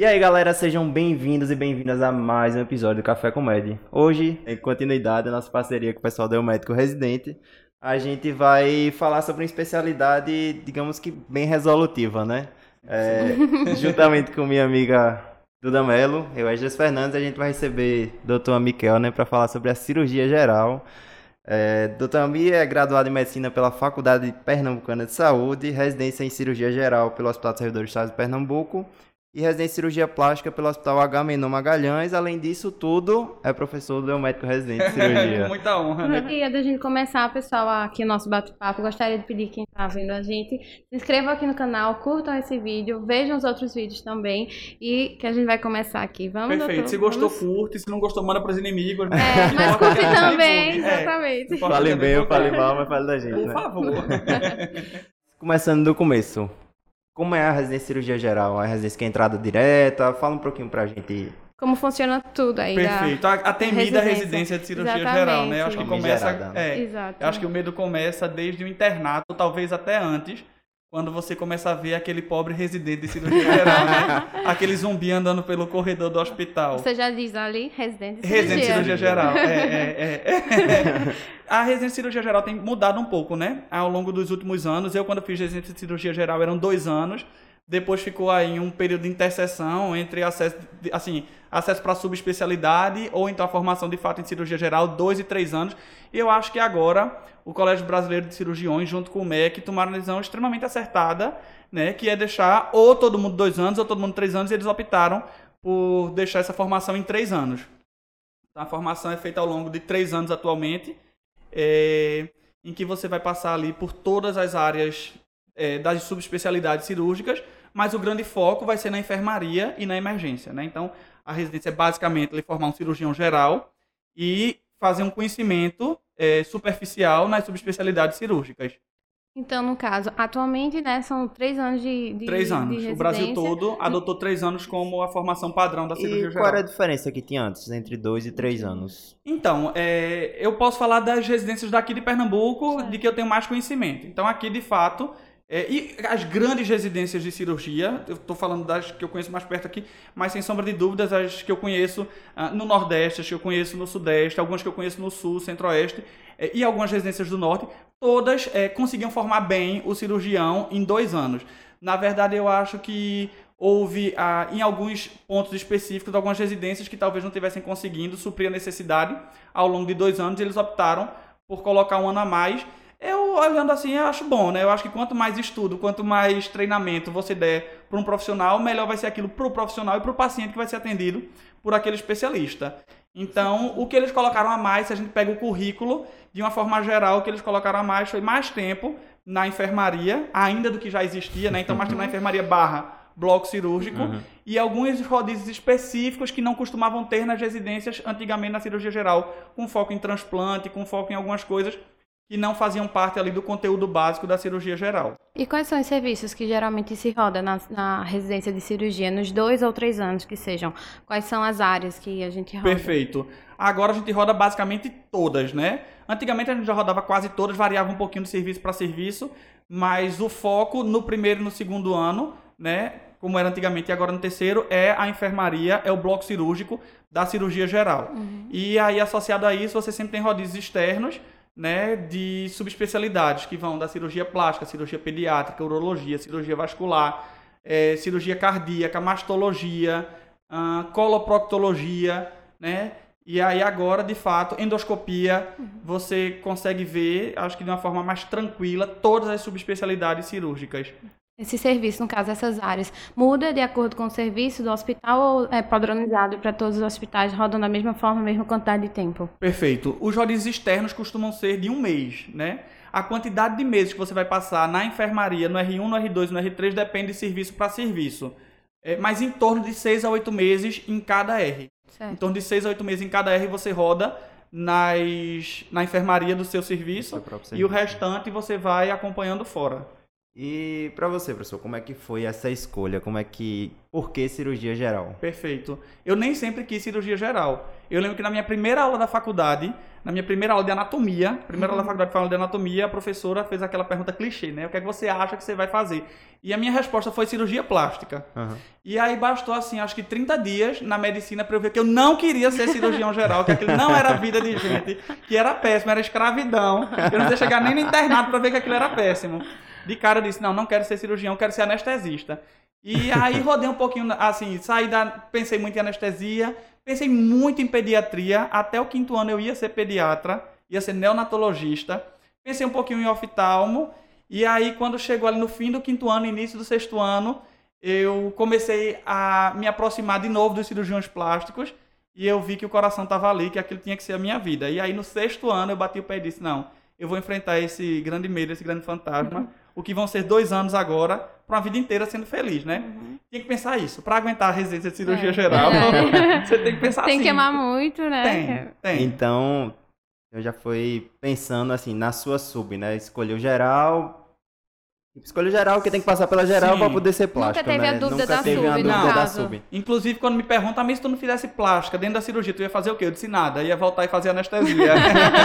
E aí, galera, sejam bem-vindos e bem-vindas a mais um episódio do Café Comédia. Hoje, em continuidade da nossa parceria com o pessoal do Médico Residente, a gente vai falar sobre uma especialidade, digamos que bem resolutiva, né? É, juntamente com minha amiga Duda Mello, eu, Esdras Fernandes, a gente vai receber o Dr. Miquel, né, para falar sobre a cirurgia geral. É, Dr. Ami é graduado em Medicina pela Faculdade Pernambucana de Saúde, residência em Cirurgia Geral pelo Hospital do Servidor do Estado de Pernambuco e residência em cirurgia plástica pelo Hospital Agamenon Magalhães. Além disso tudo, é professor do médico residente de cirurgia. Muita honra, né? E antes da gente começar, pessoal, aqui o nosso bate-papo, gostaria de pedir quem está vendo a gente, se inscrevam aqui no canal, curtam esse vídeo, vejam os outros vídeos também e que a gente vai começar aqui. Vamos, Perfeito. doutor? Se gostou, Vamos? curte. Se não gostou, manda pros inimigos. É, mas curte também, É. exatamente. Fale bem ou fale mal, mas fale da gente, Por né? favor. Começando do começo. Como é a residência de cirurgia geral? A residência que é entrada direta? Fala um pouquinho pra gente. Como funciona tudo aí. Perfeito. A, a temida residência. residência de cirurgia Exatamente. geral, né? Eu acho que começa. Famigerada. É, Exato. eu acho que o medo começa desde o internato, talvez até antes, quando você começa a ver aquele pobre residente de cirurgia geral, né? Aquele zumbi andando pelo corredor do hospital. Você já diz ali, residente de Residente de cirurgia. cirurgia geral. É, é, é. A residência de cirurgia geral tem mudado um pouco, né? Ao longo dos últimos anos. Eu, quando fiz residência de cirurgia geral, eram dois anos. Depois ficou aí um período de interseção entre acesso, assim, acesso para subespecialidade ou então a formação de fato em cirurgia geral, dois e três anos. E eu acho que agora o Colégio Brasileiro de Cirurgiões, junto com o MEC, tomaram uma decisão extremamente acertada, né? Que é deixar ou todo mundo dois anos ou todo mundo três anos. E eles optaram por deixar essa formação em três anos. A formação é feita ao longo de três anos atualmente, é, em que você vai passar ali por todas as áreas é, das subespecialidades cirúrgicas, mas o grande foco vai ser na enfermaria e na emergência. Né? Então, a residência é basicamente ele formar um cirurgião geral e fazer um conhecimento é, superficial nas subespecialidades cirúrgicas. Então, no caso, atualmente, né, são três anos de, de Três de anos. O Brasil todo adotou três anos como a formação padrão da cirurgia E geral. qual era a diferença que tinha antes, entre dois e três anos? Então, é, eu posso falar das residências daqui de Pernambuco, Certo. de que eu tenho mais conhecimento. Então, aqui, de fato, é, e as grandes residências de cirurgia, eu estou falando das que eu conheço mais perto aqui, mas sem sombra de dúvidas, as que eu conheço ah, no Nordeste, as que eu conheço no Sudeste, algumas que eu conheço no Sul, Centro-Oeste, é, e algumas residências do Norte, todas é, conseguiam formar bem o cirurgião em dois anos. Na verdade, eu acho que houve, ah, em alguns pontos específicos, algumas residências que talvez não estivessem conseguindo suprir a necessidade ao longo de dois anos, eles optaram por colocar um ano a mais. Eu, olhando assim, eu acho bom, né? Eu acho que quanto mais estudo, quanto mais treinamento você der para um profissional, melhor vai ser aquilo para o profissional e para o paciente que vai ser atendido por aquele especialista. Então, o que eles colocaram a mais, se a gente pega o currículo, de uma forma geral, o que eles colocaram a mais foi mais tempo na enfermaria, ainda do que já existia, né? Então, mais tempo na enfermaria barra bloco cirúrgico Uhum. e alguns rodízios específicos que não costumavam ter nas residências antigamente na cirurgia geral, com foco em transplante, com foco em algumas coisas que não faziam parte ali do conteúdo básico da cirurgia geral. E quais são os serviços que geralmente se roda na, na residência de cirurgia, nos dois ou três anos que sejam? Quais são as áreas que a gente roda? Perfeito. Agora a gente roda basicamente todas, né? Antigamente a gente já rodava quase todas, variava um pouquinho de serviço para serviço, mas o foco no primeiro e no segundo ano, né? Como era antigamente e agora no terceiro, é a enfermaria, é o bloco cirúrgico da cirurgia geral. E aí, associado a isso, você sempre tem rodízios externos, né, de subespecialidades, que vão da cirurgia plástica, cirurgia pediátrica, urologia, cirurgia vascular, eh, cirurgia cardíaca, mastologia, ah, coloproctologia, né? E aí agora, de fato, endoscopia, você consegue ver, acho que de uma forma mais tranquila, todas as subespecialidades cirúrgicas. Esse serviço, no caso, essas áreas, muda de acordo com o serviço do hospital ou é padronizado para todos os hospitais, rodam da mesma forma, mesma quantidade de tempo? Perfeito. Os rodízios externos costumam ser de um mês, né? A quantidade de meses que você vai passar na enfermaria, no R1, no R2, no R3, depende de serviço para serviço. É, mas em torno de 6 a 8 meses em cada R. Em Certo. torno de 6 a 8 meses em cada R você roda nas, na enfermaria do seu serviço Seu próprio e o serviço. restante você vai acompanhando fora. E pra você, professor, como é que foi essa escolha? Como é que. Por que cirurgia geral? Perfeito. Eu nem sempre quis cirurgia geral. Eu lembro que na minha primeira aula da faculdade, na minha primeira aula de anatomia, primeira aula da faculdade falando de anatomia, a professora fez aquela pergunta clichê, né? O que é que você acha que você vai fazer? E a minha resposta foi cirurgia plástica. Aham. E aí bastou, assim, acho que 30 dias na medicina pra eu ver que eu não queria ser cirurgião geral, que aquilo não era vida de gente, que era péssimo, era escravidão. Eu não ia chegar nem no internato pra ver que aquilo era péssimo. De cara eu disse, não, não quero ser cirurgião, quero ser anestesista. E aí rodei um pouquinho, assim, saí da... Pensei muito em anestesia, pensei muito em pediatria, até o quinto ano eu ia ser pediatra, ia ser neonatologista. Pensei um pouquinho em oftalmo, e aí quando chegou ali no fim do quinto ano, início do sexto ano, eu comecei a me aproximar de novo dos cirurgiões plásticos, e eu vi que o coração estava ali, que aquilo tinha que ser a minha vida. E aí no sexto ano eu bati o pé e disse, não, eu vou enfrentar esse grande medo, esse grande fantasma, o que vão ser dois anos agora, para uma vida inteira sendo feliz, né? Tem que pensar isso. Para aguentar a residência de cirurgia É. geral, É. você tem que pensar Tem assim. que amar muito, né? Tem, tem. Então, eu já fui pensando assim, na sua sub, né? Escolheu geral. Escolheu geral, porque tem que passar pela geral Sim. pra poder ser plástica. teve né? a dúvida Nunca da teve sub, dúvida da sub. Inclusive, quando me perguntam, mas se tu não fizesse plástica dentro da cirurgia, tu ia fazer o quê? Eu disse nada, ia voltar e fazer anestesia.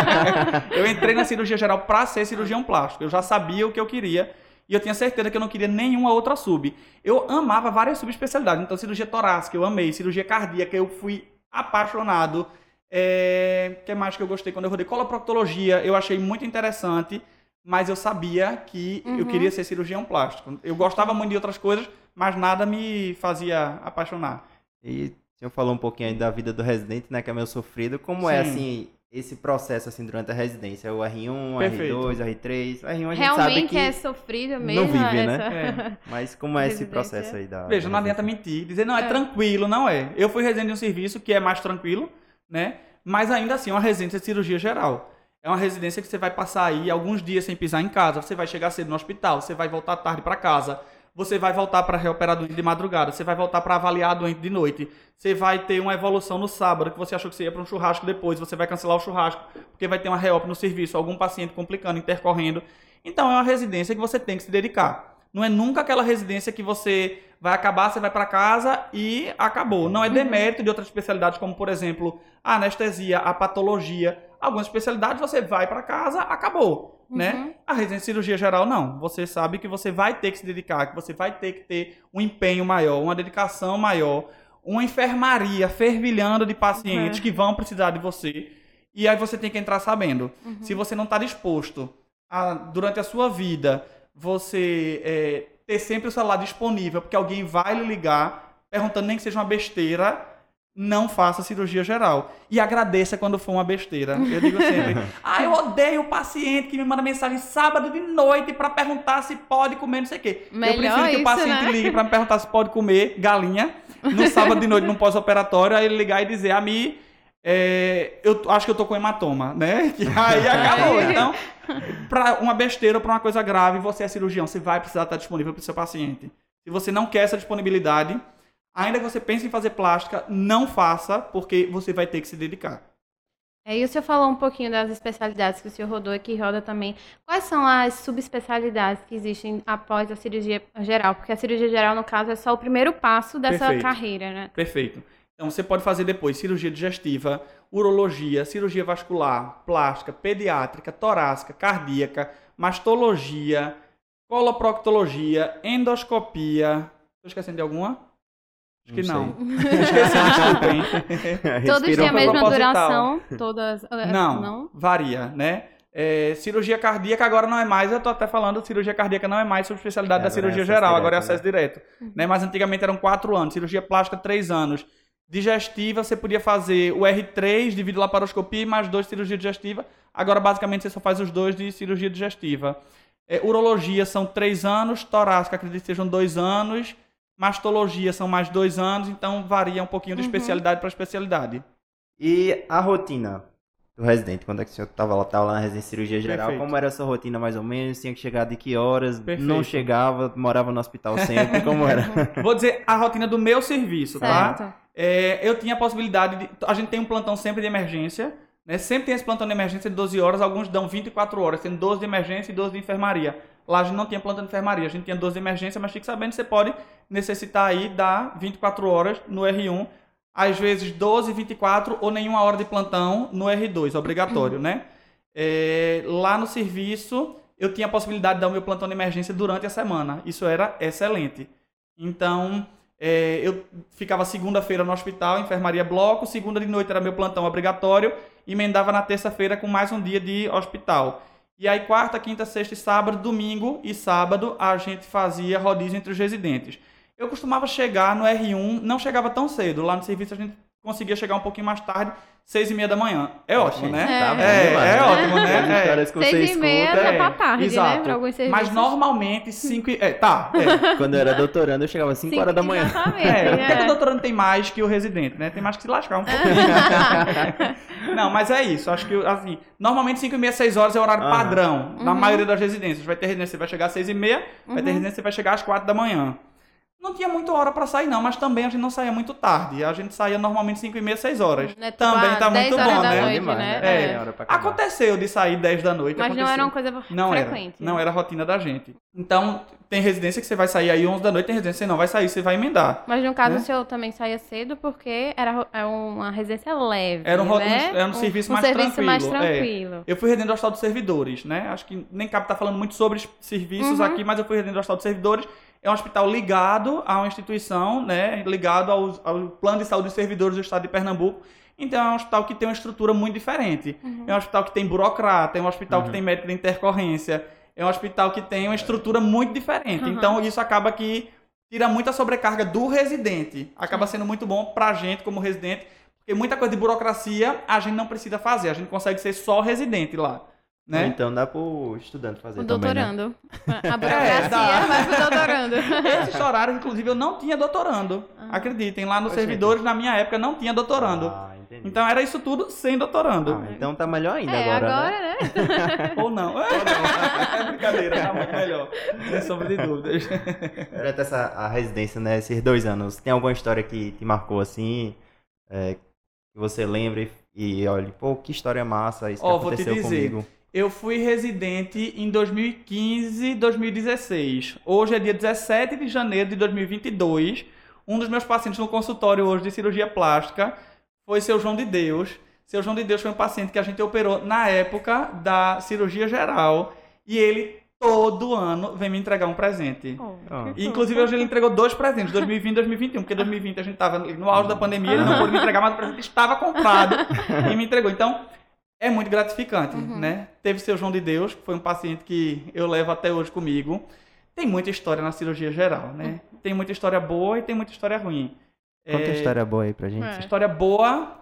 eu entrei na cirurgia geral pra ser cirurgião plástico. Eu já sabia o que eu queria e eu tinha certeza que eu não queria nenhuma outra sub. Eu amava várias subespecialidades. Então, cirurgia torácica, eu amei. Cirurgia cardíaca, eu fui apaixonado. É... O que mais que eu gostei quando eu rodei? Coloproctologia, eu achei muito interessante. Mas eu sabia que eu Uhum. queria ser cirurgião plástico. Eu gostava muito de outras coisas, mas nada me fazia apaixonar. E o senhor falou um pouquinho aí da vida do residente, né? Que é meio sofrido. Como é, Sim. assim, esse processo, assim, durante a residência? O R1, Perfeito. R2, R3. O R1 a gente sabe Realmente que... é sofrido mesmo. vive, né? essa... Mas como é esse processo aí da... Veja, não adianta mentir, dizer, não, é, É. tranquilo, não é. Eu fui residente de um serviço que é mais tranquilo, né? Mas ainda assim, é uma residência de cirurgia geral. É uma residência que você vai passar aí alguns dias sem pisar em casa, você vai chegar cedo no hospital, você vai voltar tarde para casa, você vai voltar para reoperar doente de madrugada, você vai voltar para avaliar doente de noite, você vai ter uma evolução no sábado, que você achou que você ia para um churrasco depois, você vai cancelar o churrasco, porque vai ter uma reop no serviço, algum paciente complicando, intercorrendo. Então é uma residência que você tem que se dedicar. Não é nunca aquela residência que você vai acabar, você vai para casa e acabou. Não é demérito de outras especialidades, como por exemplo a anestesia, a patologia. Algumas especialidades você vai para casa, acabou, Uhum. né? A residência de cirurgia geral não. Você sabe que você vai ter que se dedicar, que você vai ter que ter um empenho maior, uma dedicação maior, uma enfermaria fervilhando de pacientes Uhum. que vão precisar de você. E aí você tem que entrar sabendo. Uhum. Se você não está disposto a, durante a sua vida, você é, ter sempre o celular disponível, porque alguém vai lhe ligar, perguntando nem que seja uma besteira, não faça cirurgia geral. E agradeça quando for uma besteira. Eu digo sempre, ah, eu odeio o paciente que me manda mensagem sábado de noite para perguntar se pode comer não sei o quê. eu Melhor prefiro que isso, o paciente né? ligue para me perguntar se pode comer galinha no sábado de noite, num pós-operatório, aí ele ligar e dizer a mim, é, eu t- acho que eu tô com hematoma, né? Que aí acabou. É. Então, para uma besteira ou para uma coisa grave, você é cirurgião, você vai precisar estar disponível para o seu paciente. Se você não quer essa disponibilidade, ainda que você pense em fazer plástica, não faça, porque você vai ter que se dedicar. É, e o senhor falou um pouquinho das especialidades que o senhor rodou e que roda também. Quais são as subespecialidades que existem após a cirurgia geral? Porque a cirurgia geral, no caso, é só o primeiro passo dessa Perfeito. carreira, né? Perfeito. Então você pode fazer depois cirurgia digestiva, urologia, cirurgia vascular, plástica, pediátrica, torácica, cardíaca, mastologia, coloproctologia, endoscopia. Estou esquecendo de alguma? Acho que Não. Todos têm a mesma proposital. duração? Todas. é, Não, Não? varia, né? É, cirurgia cardíaca agora não é mais, eu tô até falando, cirurgia cardíaca não é mais subespecialidade É, da é cirurgia acesso geral, direto, agora é né? acesso direto. Né? Mas antigamente eram quatro anos, cirurgia plástica três anos. Digestiva, você podia fazer o R3 devido à laparoscopia e mais dois de cirurgia digestiva. Agora, basicamente, você só faz os dois de cirurgia digestiva. É, urologia são três anos, torácica acredito que sejam dois anos, mastologia são mais dois anos, então varia um pouquinho de Uhum. especialidade para especialidade. E a rotina do residente? Quando é que o senhor tava lá, tava lá na residência de cirurgia geral? Perfeito. Como era a sua rotina mais ou menos? Tinha que chegar de que horas? Perfeito. Não chegava, morava no hospital sempre, como era? Vou dizer a rotina do meu serviço, tá? Certo. É, eu tinha a possibilidade de. A gente tem um plantão sempre de emergência. Né? Sempre tem esse plantão de emergência de 12 horas. Alguns dão 24 horas, sendo 12 de emergência e 12 de enfermaria. Lá a gente não tinha plantão de enfermaria, a gente tinha 12 de emergência, mas fique sabendo que você pode necessitar aí dar 24 horas no R1, às vezes 12, 24 ou nenhuma hora de plantão no R2, obrigatório, né? É, lá no serviço, eu tinha a possibilidade de dar o meu plantão de emergência durante a semana. Isso era excelente. Então, é, eu ficava segunda-feira no hospital, enfermaria bloco, segunda de noite era meu plantão obrigatório, emendava na terça-feira com mais um dia de hospital. E aí, quarta, quinta, sexta sábado, domingo e sábado, a gente fazia rodízio entre os residentes. Eu costumava chegar no R1, não chegava tão cedo. Lá no serviço a gente conseguia chegar um pouquinho mais tarde, seis e meia da manhã. É ótimo, né? É. Tá É, demais, é né? ótimo, né? É. que você Seis e meia escuta. já é, tá tarde, né? exato. Pra alguns Mas serviços. normalmente, cinco e... É, tá, é. Quando eu era doutorando, eu chegava às 5 Sim, horas da manhã. Exatamente. É, porque o é. doutorando tem mais que o residente, né? Tem mais que se lascar um pouquinho. Não, mas é isso. Acho que, assim, normalmente 5 e meia, 6 horas é o horário padrão. Na Uhum. maioria das residências. Vai ter residência que vai chegar às 6 e meia, vai ter Uhum. residência que vai chegar às 4 da manhã. Não tinha muita hora pra sair, não, mas também a gente não saía muito tarde. A gente saía normalmente 5 e meia, 6 horas. Tipo, Também ah, tá 10 muito bom, né? noite? É. Aconteceu de sair 10 da noite. Mas não aconteceu. era uma coisa Não frequente. era. Não era a rotina da gente. Então, tem residência que você vai sair aí 11 da noite, tem residência que você não vai sair, você vai emendar. Mas no caso, Né? o senhor também saía cedo porque era é uma residência leve. Era um né? um- era um serviço mais serviço mais tranquilo, é. tranquilo. Eu fui residente do Hospital dos Servidores, né? Acho que nem cabe estar falando muito sobre os serviços Uhum. aqui, mas eu fui residente do Hospital dos Servidores. É um hospital ligado a uma instituição, né? Ligado aos- ao, Plano de Saúde dos Servidores do Estado de Pernambuco. Então é um hospital que tem uma estrutura muito diferente. Uhum. É um hospital que tem burocrata, é um hospital Uhum. que tem médico de intercorrência, é um hospital que tem uma estrutura muito diferente. Uhum. Então isso acaba que tira muita sobrecarga do residente. Acaba sendo muito bom pra gente como residente, porque muita coisa de burocracia a gente não precisa fazer, a gente consegue ser só residente lá, né? Então dá pro estudante fazer O também, né? doutorando. A burocracia dá. vai pro doutorando. Esses horários, inclusive, eu não tinha doutorando. Ah. Acreditem, lá nos Ô, gente. servidores, na minha época, não tinha doutorando. Ah, entendi. Então era isso tudo sem doutorando. Ah, então tá melhor ainda É, agora, agora, né? né? Ou não. é brincadeira, tá muito melhor. Sem sombra de dúvidas. Durante essa a residência, né, esses dois anos, tem alguma história que te marcou assim, é, que você lembre e olhe, pô, que história massa, isso que vou te aconteceu dizer. comigo. Eu fui residente em 2015, 2016. Hoje é dia 17 de janeiro de 2022. Um dos meus pacientes no consultório hoje de cirurgia plástica foi seu João de Deus. Seu João de Deus foi um paciente que a gente operou na época da cirurgia geral e ele todo ano vem me entregar um presente. Oh, Ah. E, Inclusive, hoje ele entregou dois presentes, 2020 e 2021, porque 2020 a gente estava no auge da pandemia, ele não pôde me entregar, mas o presente estava comprado e me entregou. Então, é muito gratificante, Uhum. né? Teve seu João de Deus, que foi um paciente que eu levo até hoje comigo. Tem muita história na cirurgia geral, né? Tem muita história boa e tem muita história ruim. Conta É, história boa aí pra gente. É. História boa...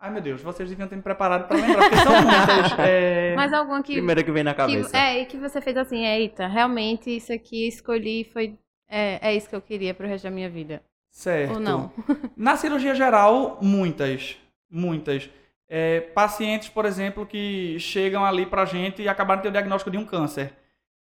Ai, meu Deus, vocês deviam ter me preparado para lembrar, porque são muitas. É... Mas alguma que, Primeira que vem na que cabeça. é, e que você fez assim, eita, realmente isso aqui escolhi foi é, é isso que eu queria pro resto da minha vida. Certo. Ou não? Na cirurgia geral, muitas. Muitas. É, pacientes, por exemplo, que chegam ali pra gente e acabaram de ter o diagnóstico de um câncer.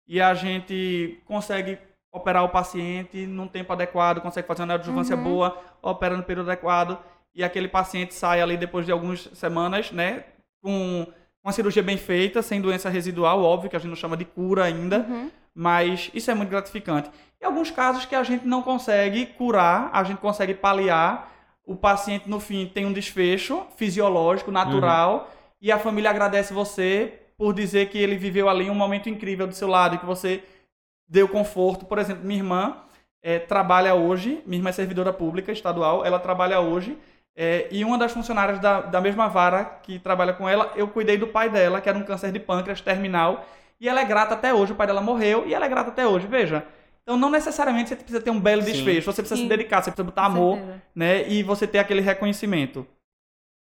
E a gente consegue operar o paciente num tempo adequado, consegue fazer uma neoadjuvância Uhum. boa, opera no período adequado, e aquele paciente sai ali depois de algumas semanas, né, com uma cirurgia bem feita, sem doença residual, óbvio que a gente não chama de cura ainda, Uhum. mas isso é muito gratificante. Em alguns casos que a gente não consegue curar, a gente consegue paliar, o paciente no fim tem um desfecho fisiológico, natural, e a família agradece você por dizer que ele viveu ali um momento incrível do seu lado e que você deu conforto. Por exemplo, minha irmã eh, trabalha hoje, minha irmã é servidora pública estadual, ela trabalha hoje, eh, e uma das funcionárias da, da mesma vara que trabalha com ela, eu cuidei do pai dela, que era um câncer de pâncreas terminal, e ela é grata até hoje, o pai dela morreu, e ela é grata até hoje, veja. Então, não necessariamente você precisa ter um belo Sim. desfecho, você precisa Sim. se dedicar, você precisa botar Com amor, certeza. né, e você ter aquele reconhecimento.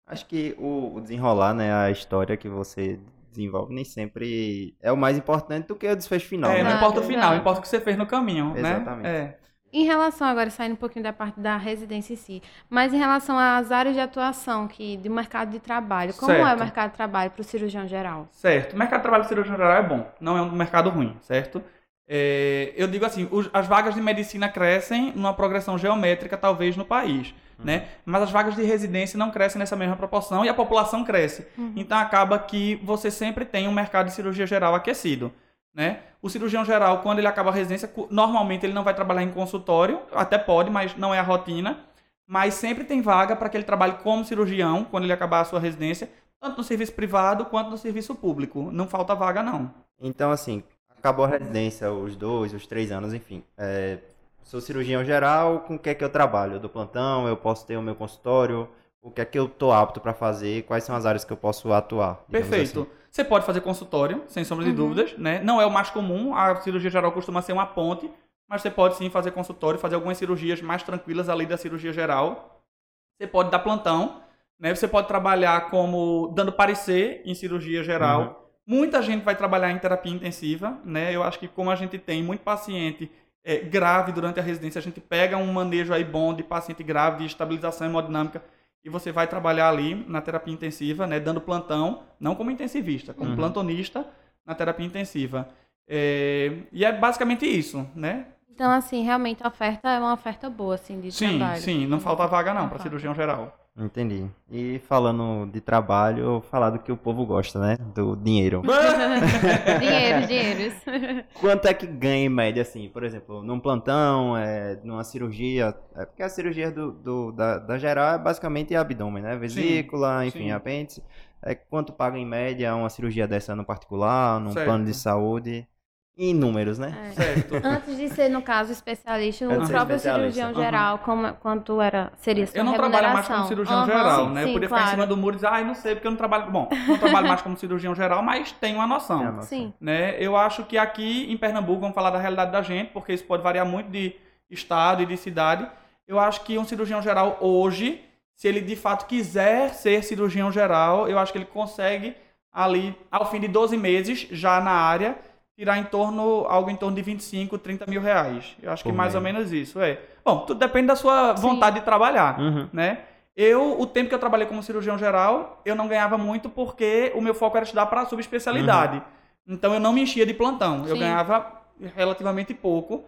Acho que o, desenrolar, né, a história que você desenvolve nem sempre é o mais importante do que o desfecho final, é, né? não importa o final, exato. importa o que você fez no caminho, né? Exatamente. É. Em relação agora, saindo um pouquinho da parte da residência em si, mas em relação às áreas de atuação que do mercado de trabalho, como é o Certo. mercado de trabalho para o cirurgião geral? Certo. O mercado de trabalho de cirurgia geral é bom, não é um mercado ruim, certo? É, eu digo assim, os- as vagas de medicina crescem numa progressão geométrica, talvez, no país, né? Mas as vagas de residência não crescem nessa mesma proporção e a população cresce. Uhum. Então acaba que você sempre tem um mercado de cirurgia geral aquecido, né? O cirurgião geral, quando ele acaba a residência, normalmente ele não vai trabalhar em consultório, até pode, mas não é a rotina. Mas sempre tem vaga para que ele trabalhe como cirurgião quando ele acabar a sua residência, tanto no serviço privado quanto no serviço público. Não falta vaga, não. Então, assim, acabou a residência, os dois, os três anos, enfim. É, sou cirurgião geral, com o que é que eu trabalho? Eu dou plantão, eu posso ter o meu consultório, o que é que eu tô apto para fazer, quais são as áreas que eu posso atuar? Perfeito. assim. Você pode fazer consultório, sem sombra de Uhum. dúvidas, né? Não é o mais comum, a cirurgia geral costuma ser uma ponte, mas você pode sim fazer consultório, fazer algumas cirurgias mais tranquilas além da cirurgia geral. Você pode dar plantão, né? Você pode trabalhar como dando parecer em cirurgia geral. Muita gente vai trabalhar em terapia intensiva, né? Eu acho que como a gente tem muito paciente é, grave durante a residência, a gente pega um manejo aí bom de paciente grave, de estabilização hemodinâmica, e você vai trabalhar ali na terapia intensiva, né? Dando plantão, não como intensivista, como Uhum. plantonista na terapia intensiva. É, e é basicamente isso, né? Então, assim, realmente a oferta é uma oferta boa, assim, de Sim, trabalho. sim, não falta vaga não Não para cirurgião geral. Entendi. E falando de trabalho, falar do que o povo gosta, né? Do dinheiro. dinheiros, dinheiros. Quanto é que ganha em média, assim, por exemplo, num plantão, é, numa cirurgia? É porque a cirurgia do, do- da, da geral é basicamente abdômen, né? Vesícula, enfim, sim. apêndice. É, quanto paga em média uma cirurgia dessa no particular, num Certo. plano de saúde? Em números, né? É. Certo. Antes de ser, no caso, especialista, o próprio especialista. cirurgião geral, como, quanto era, seria sua Eu não trabalho mais como cirurgião Aham, geral, sim, né? eu sim, podia ficar em claro. cima do muro e dizer, ah, eu não sei porque eu não trabalho. Bom, não trabalho mais como cirurgião geral, mas tenho uma noção. É nossa. Sim. né? Eu acho que aqui em Pernambuco, vamos falar da realidade da gente, porque isso pode variar muito de estado e de cidade. Eu acho que um cirurgião geral hoje, se ele de fato quiser ser cirurgião geral, eu acho que ele consegue ali, ao fim de 12 meses, já na área, tirar em torno, algo em torno de 25, 30 mil reais. Eu acho que Por mais ou menos isso, é. Bom, tudo depende da sua Sim. vontade de trabalhar Uhum. né? Eu, o tempo que eu trabalhei como cirurgião geral, eu não ganhava muito porque o meu foco era estudar para subespecialidade. Então eu não me enchia de plantão. Eu Sim. ganhava relativamente pouco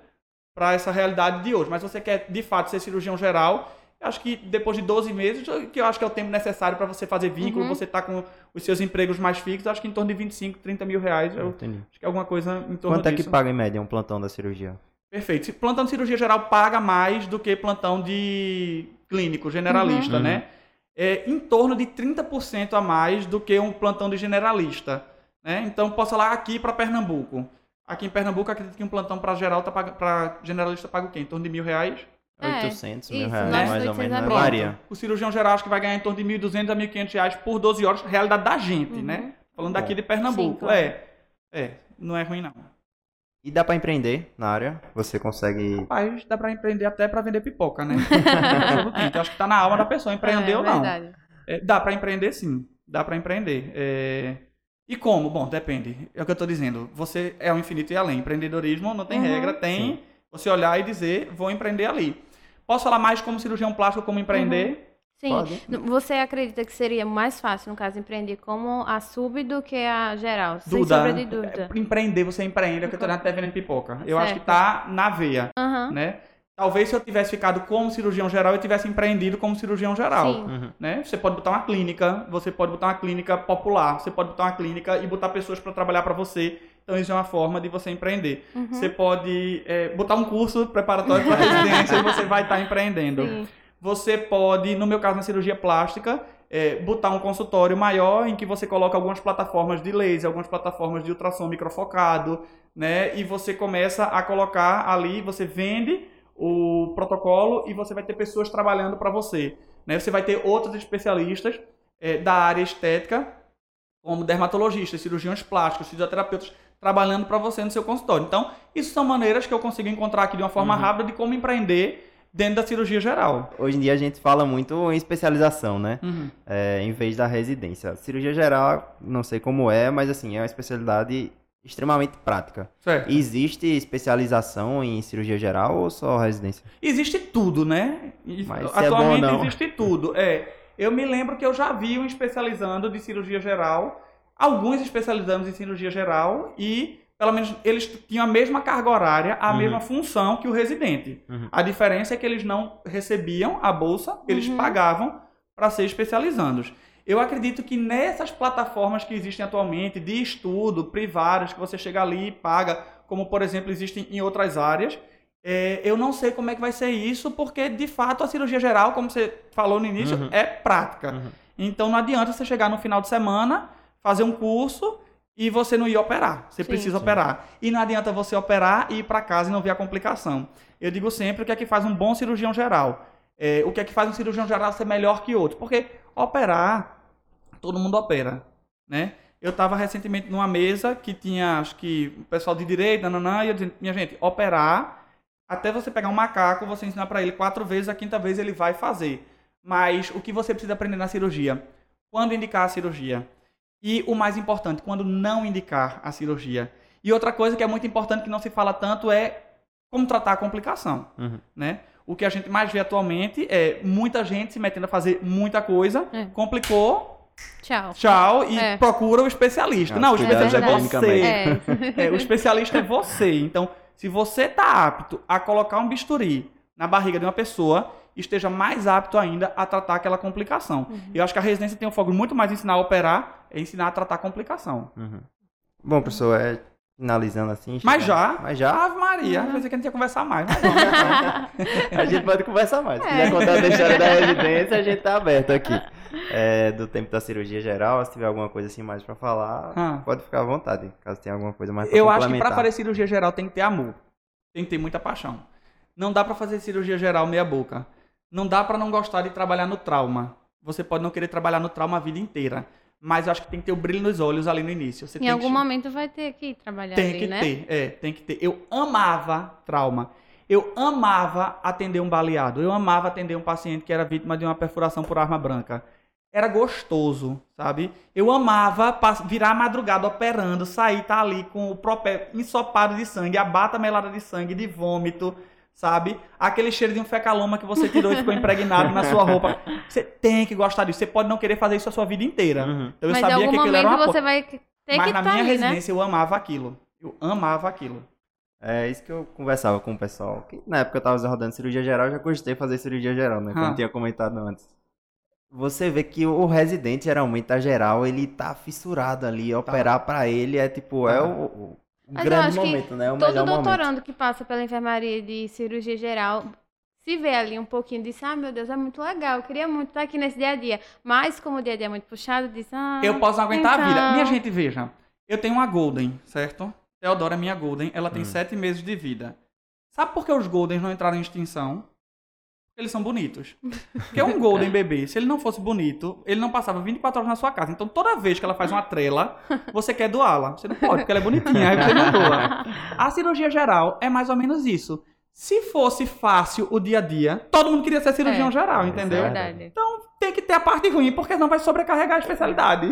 para essa realidade de hoje. Mas se você quer de fato ser cirurgião geral, eu acho que depois de 12 meses, que eu acho que é o tempo necessário para você fazer vínculo, Uhum. você tá com os seus empregos mais fixos, acho que em torno de 25, 30 mil reais, eu Entendi. acho que é alguma coisa em torno Quanto é que paga em média um plantão da cirurgia? Perfeito. Se Plantão de cirurgia geral paga mais do que plantão de clínico, generalista, Uhum. né? É em torno de 30% a mais do que um plantão de generalista. Né? Então, posso falar aqui para Pernambuco. Aqui em Pernambuco, acredito que um plantão para geral tá para generalista paga o quê? Em torno de mil reais? É, 800 mil isso, reais, mais ou 800 menos, né? Varia. O cirurgião geral acho que vai ganhar em torno de 1.200 a 1.500 reais por 12 horas, realidade da gente, Uhum. né? Falando Bom. daqui de Pernambuco. Sim, claro. É, é, não é ruim não. E dá pra empreender na área? Você consegue... Rapaz, dá para empreender até para vender pipoca, né? Eu acho que tá na alma da pessoa, empreender é, ou não. verdade. É, dá pra empreender sim. Dá pra empreender. É, E como? Bom, depende. É o que eu tô dizendo. Você é o infinito e além. Empreendedorismo não tem Uhum. regra, tem Sim. você olhar e dizer, vou empreender ali. Posso falar mais como cirurgião plástico, como empreender? Sim. Pode. Você acredita que seria mais fácil, no caso, empreender como a sub do que a geral? Sem Duda, sombra de dúvida. é, empreender, você empreende, é o que eu tô dizendo até vendendo pipoca. Eu acho que Certo. tá na veia, Aham. né? Talvez se eu tivesse ficado como cirurgião geral, eu tivesse empreendido como cirurgião geral. Sim. Uhum. né? Você pode botar uma clínica, você pode botar uma clínica popular, você pode botar uma clínica e botar pessoas para trabalhar para você. Então isso é uma forma de você empreender. Uhum. Você pode é, botar um curso preparatório para residência e você vai estar empreendendo. Sim. Você pode, no meu caso na cirurgia plástica, é, botar um consultório maior em que você coloca algumas plataformas de laser, algumas plataformas de ultrassom microfocado, né? E você começa a colocar ali, você vende o protocolo e você vai ter pessoas trabalhando para você. Né? Você vai ter outros especialistas é, da área estética, como dermatologistas, cirurgiões plásticos, fisioterapeutas, trabalhando para você no seu consultório. Então, isso são maneiras que eu consigo encontrar aqui de uma forma Uhum. rápida de como empreender dentro da cirurgia geral. Hoje em dia a gente fala muito em especialização, né? Uhum. É, em vez da residência. Cirurgia geral, não sei como é, mas assim, é uma especialidade extremamente prática. Certo. Existe especialização em cirurgia geral ou só residência? Existe tudo, né? Mas é Atualmente não. existe tudo. É, eu me lembro que eu já vi um especializando de cirurgia geral, alguns especializando em cirurgia geral e pelo menos eles tinham a mesma carga horária, a Uhum. mesma função que o residente. Uhum. A diferença é que eles não recebiam a bolsa, eles Uhum. pagavam para ser especializandos. Eu acredito que nessas plataformas que existem atualmente, de estudo, privadas, que você chega ali e paga, como por exemplo existem em outras áreas, é, eu não sei como é que vai ser isso, porque de fato a cirurgia geral, como você falou no início, Uhum. é prática. Uhum. Então não adianta você chegar no final de semana, fazer um curso e você não ir operar. Você Sim. precisa Sim. operar. E não adianta você operar e ir para casa e não ver a complicação. Eu digo sempre o que é que faz um bom cirurgião geral. É, o que é que faz um cirurgião geral ser melhor que outro. Porque operar, todo mundo opera, né? Eu estava recentemente numa mesa que tinha, acho que, o pessoal de direito, nananã, e eu dizendo, minha gente, operar, até você pegar um macaco, você ensinar para ele quatro vezes, a quinta vez ele vai fazer. Mas o que você precisa aprender na cirurgia? Quando indicar a cirurgia? E o mais importante, quando não indicar a cirurgia? E outra coisa que é muito importante que não se fala tanto é como tratar a complicação, Uhum. né? O que a gente mais vê atualmente é muita gente se metendo a fazer muita coisa, É. complicou, Tchau. tchau, e É. procura o especialista. Ah, não, o especialista é médicos. você. É. É, o especialista é você. Então, se você está apto a colocar um bisturi na barriga de uma pessoa, esteja mais apto ainda a tratar aquela complicação. Uhum. Eu acho que a residência tem um foco muito mais em ensinar a operar, é ensinar a tratar a complicação. Uhum. Bom, pessoal, é, finalizando assim. Mas já? Mas já? Ave Maria, Uhum. pensei que a gente ia conversar mais. A gente pode conversar mais. Se É. quiser contar a história da residência, a gente tá aberto aqui. É, do tempo da cirurgia geral, se tiver alguma coisa assim mais pra falar, Ah. pode ficar à vontade, caso tenha alguma coisa mais pra Eu acho que para fazer cirurgia geral tem que ter amor. Tem que ter muita paixão. Não dá para fazer cirurgia geral meia boca. Não dá para não gostar de trabalhar no trauma. Você pode não querer trabalhar no trauma a vida inteira. Mas eu acho que tem que ter o brilho nos olhos ali no início. Você Em algum que... momento vai ter que trabalhar Tem ali, que né? ter, é, tem que ter. Eu amava trauma. Eu amava atender um baleado. Eu amava atender um paciente que era vítima de uma perfuração por arma branca. Era gostoso, sabe? Eu amava virar a madrugada operando, sair, tá ali com o propé ensopado de sangue, a bata melada de sangue, de vômito, sabe? Aquele cheiro de um fecaloma que você tirou e ficou impregnado na sua roupa. Você tem que gostar disso. Você pode não querer fazer isso a sua vida inteira. Uhum. Então eu Mas sabia algum que aquilo era uma você vai ter Mas que na estar minha ali, né? residência eu amava aquilo. Eu amava aquilo. É isso que eu conversava com o pessoal. que na época eu tava rodando cirurgia geral, eu já gostei de fazer cirurgia geral, né? Como Ah. eu tinha comentado antes. Você vê que o residente, geralmente, a geral, ele tá fissurado ali. Operar pra ele é tipo, é Tá. o, o- o Mas eu grande momento, né? O Todo melhor momento. doutorando que passa pela enfermaria de cirurgia geral se vê ali um pouquinho diz, ah, meu Deus, é muito legal, eu queria muito estar aqui nesse dia a dia. Mas como o dia a dia é muito puxado, diz, ah, Eu posso não aguentar a vida. então. Minha gente, veja. Eu tenho uma Golden, certo? Teodora é minha Golden. Ela tem Hum. sete meses de vida. Sabe por que os Goldens não entraram em extinção? Eles são bonitos. Porque um Golden bebê, se ele não fosse bonito, ele não passava 24 horas na sua casa. Então toda vez que ela faz uma trela, você quer doá-la. Você não pode, porque ela é bonitinha, aí você não doa. A cirurgia geral é mais ou menos isso. Se fosse fácil o dia a dia, todo mundo queria ser cirurgião É. geral, É entendeu? verdade. Tem que ter a parte ruim, porque senão vai sobrecarregar a especialidade.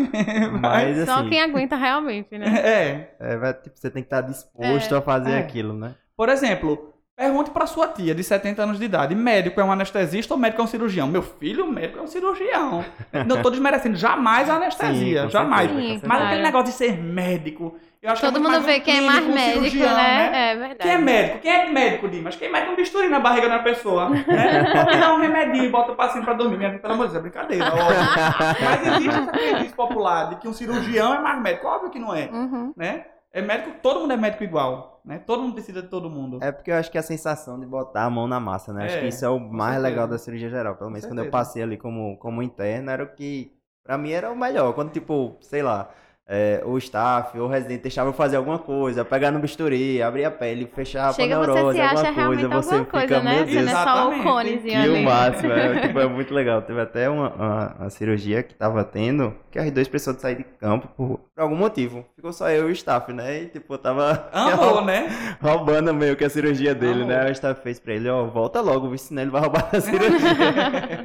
Mas Só assim, quem aguenta realmente, né? É. é, vai- tipo, você tem que estar disposto a fazer É. aquilo, né? Por exemplo, pergunte pra sua tia de 70 anos de idade: médico é um anestesista ou médico é um cirurgião? Meu filho, o médico é um cirurgião. Não tô desmerecendo jamais a anestesia, Sim, jamais. certeza, Mas aquele negócio de ser médico, eu acho Todo que é mundo vê um quem é mais um médico, cirurgião, né? É verdade. Quem é médico? Quem é médico, Dimas? Quem mete um bisturi na barriga da pessoa? Né? Pode dar um remedinho e bota o paciente pra dormir. Minha, pelo amor de Deus, é brincadeira, óbvio. Mas existe essa crendice popular de que um cirurgião é mais médico. Óbvio que não é, Uhum. né? É médico, todo mundo é médico igual, né? Todo mundo precisa de todo mundo. É porque eu acho que a sensação de botar a mão na massa, né? Acho É, que isso é o mais certeza. legal da cirurgia geral. Pelo menos quando eu passei ali como, como interno, era o que, pra mim, era o melhor. Quando, tipo, sei lá, é, o staff ou o residente deixava eu fazer alguma coisa, pegar no bisturi, abrir a pele, fechar Chega a você neurose, se acha alguma realmente coisa, você alguma coisa, fica, né? meu Você não é só o Exatamente. conezinho que o ali. máximo, é, tipo, é muito legal. Teve até uma, uma, uma cirurgia que tava tendo, que as duas pessoas sair de campo por, por algum motivo. Ficou só eu e o staff, né? E tipo, eu tava Amor, né? roubando meio que a cirurgia dele, Amor. né? O staff fez pra ele, ó, volta logo? Senão ele vai roubar a cirurgia.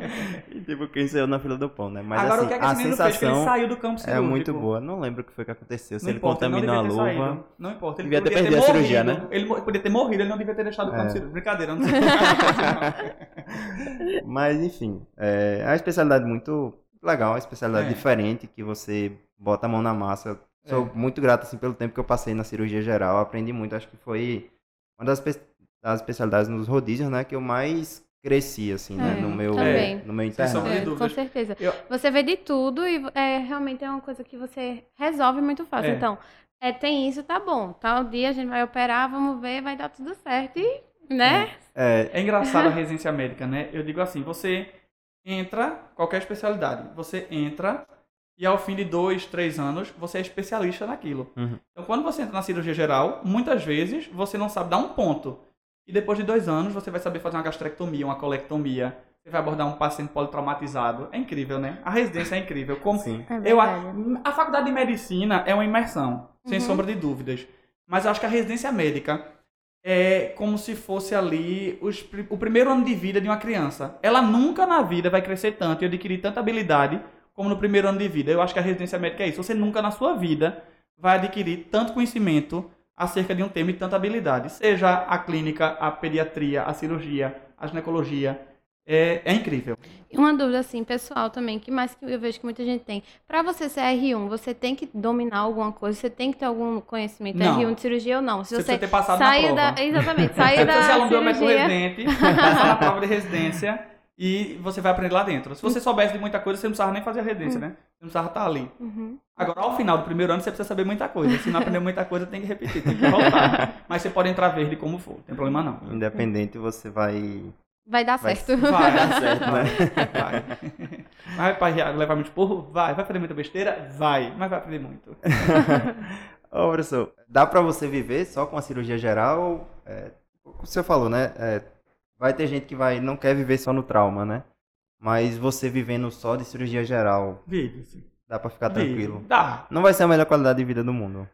Tipo, quem saiu na fila do pão, né? Mas Agora, assim, o que é que a? Que ele sensação saiu do campo é muito boa. Não lembro o que foi que aconteceu. Se Não ele importa, contaminou a luva. saído. Não importa, ele Devia ter perdido a cirurgia, né? Ele podia ter morrido, ele não devia ter deixado o campo É. cirúrgico. Brincadeira, não sei. Mas enfim, é uma especialidade muito legal, uma especialidade É. diferente que você bota a mão na massa. Sou É. muito grato assim pelo tempo que eu passei na cirurgia geral, aprendi muito, acho que foi uma das, das especialidades nos rodízios, né, que eu mais cresci, assim, né? É, No meu, também. no meu interno. É, com certeza. Eu- Você vê de tudo e é, realmente é uma coisa que você resolve muito fácil. É. Então, é, tem isso, tá bom. Tal dia a gente vai operar, vamos ver, vai dar tudo certo. E, né? É, É engraçado a residência médica, né? Eu digo assim, você entra, qualquer especialidade, você entra e ao fim de dois, três anos, você é especialista naquilo. Uhum. Então, quando você entra na cirurgia geral, muitas vezes você não sabe dar um ponto. E depois de dois anos, você vai saber fazer uma gastrectomia, uma colectomia. Você vai abordar um paciente politraumatizado. É incrível, né? A residência é incrível. Como sim. É eu, a, a faculdade de medicina é uma imersão, sem Uhum. sombra de dúvidas. Mas eu acho que a residência médica é como se fosse ali os o primeiro ano de vida de uma criança. Ela nunca na vida vai crescer tanto e adquirir tanta habilidade como no primeiro ano de vida. Eu acho que a residência médica é isso. Você nunca na sua vida vai adquirir tanto conhecimento acerca de um tema e tanta habilidade. Seja a clínica, a pediatria, a cirurgia, a ginecologia. É, é incrível. E uma dúvida, assim, pessoal também, que mais que eu vejo que muita gente tem. Pra você ser R1, você tem que dominar alguma coisa, você tem que ter algum conhecimento Não. R1 de cirurgia ou não. Se Você você, ter passado saiu na da. prova. Exatamente, Você saiu da ser aluno cirurgia. residente, passar na prova de residência e você vai aprender lá dentro. Se você soubesse de muita coisa, você não precisava nem fazer a residência, né? Você não precisava estar ali. Uhum. Agora, ao final do primeiro ano, você precisa saber muita coisa. Se não aprender muita coisa, tem que repetir, tem que voltar. Mas você pode entrar verde como for, não tem problema não. Independente, você vai. Vai dar Vai- certo. Vai dar certo, né? Vai. Vai para levar muito esporro? Vai. Vai fazer muita besteira? Vai. Mas vai aprender muito. Ô, professor, dá pra você viver só com a cirurgia geral? É, o senhor falou, né? É, vai ter gente que vai, não quer viver só no trauma, né? Mas você vivendo só de cirurgia geral, Vive-se. dá pra ficar tranquilo. Vive. Dá. Não vai ser a melhor qualidade de vida do mundo.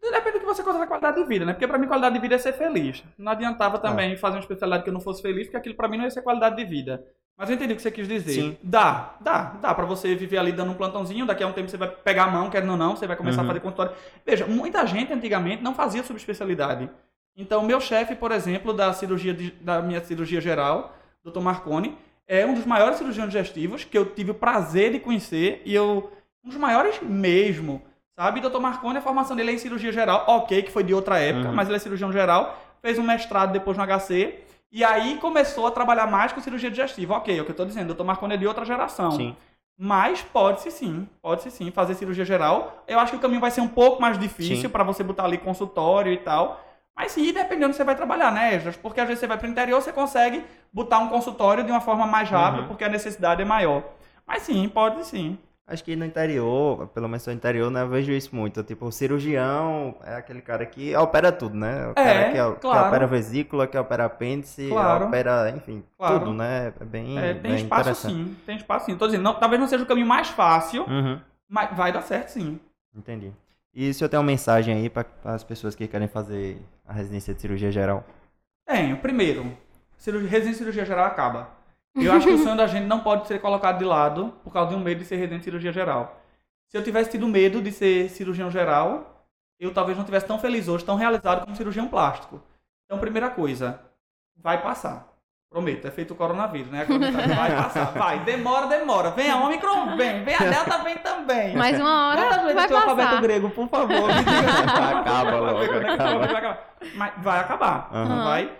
Depende do que você considera qualidade de vida, né? Porque pra mim qualidade de vida é ser feliz. Não adiantava também fazer uma especialidade que eu não fosse feliz, porque aquilo pra mim não ia ser qualidade de vida. Mas eu entendi o que você quis dizer. Sim. Dá, dá, dá pra você viver ali dando um plantãozinho, daqui a um tempo você vai pegar a mão, querendo ou não, você vai começar Uhum. a fazer consultório. Veja, muita gente antigamente não fazia subespecialidade. Então, meu chefe, por exemplo, da cirurgia de- da minha cirurgia geral, Dr. Marconi, é um dos maiores cirurgiões digestivos que eu tive o prazer de conhecer e eu um dos maiores mesmo. Sabe, Dr. Marconi, a formação dele é em cirurgia geral, ok, que foi de outra época, Uhum. mas ele é cirurgião geral, fez um mestrado depois no HC, e aí começou a trabalhar mais com cirurgia digestiva. Ok, é o que eu tô dizendo, Dr. Marconi é de outra geração. Sim. Mas pode-se sim, pode-se sim fazer cirurgia geral. Eu acho que o caminho vai ser um pouco mais difícil para você botar ali consultório e tal. Mas sim, dependendo você vai trabalhar, né, Esdras? Porque às vezes você vai para o interior, você consegue botar um consultório de uma forma mais rápida, Uhum. porque a necessidade é maior. Mas sim, pode sim. Acho que no interior, pelo menos no interior, né, eu vejo isso muito. Tipo, o cirurgião é aquele cara que opera tudo, né? O É, cara que, que claro. opera vesícula, que opera apêndice, Claro. opera, enfim, Claro. tudo, né? É bem, É, tem bem espaço sim, tem espaço sim. Tô dizendo, não, talvez não seja o caminho mais fácil, Uhum, mas vai dar certo sim. entendi. E o senhor tem uma mensagem aí para as pessoas que querem fazer a residência de cirurgia geral? Tenho. Primeiro, cirurgia, residência de cirurgia geral acaba. Eu acho que o sonho da gente não pode ser colocado de lado por causa de um medo de ser residente de cirurgia geral. Se eu tivesse tido medo de ser cirurgião geral, eu talvez não tivesse tão feliz hoje, tão realizado como cirurgião plástico. Então, primeira coisa, vai passar. Prometo, é feito o coronavírus, né? Mensagem, Vai passar, vai. Demora, demora. Vem a Omicron, vem. Vem a Delta, vem também. Mais uma hora Quantas vezes vai o alfabeto passar. grego, por favor? Acaba logo, acaba. vai acabar? Mas vai acabar. Aham. Vai.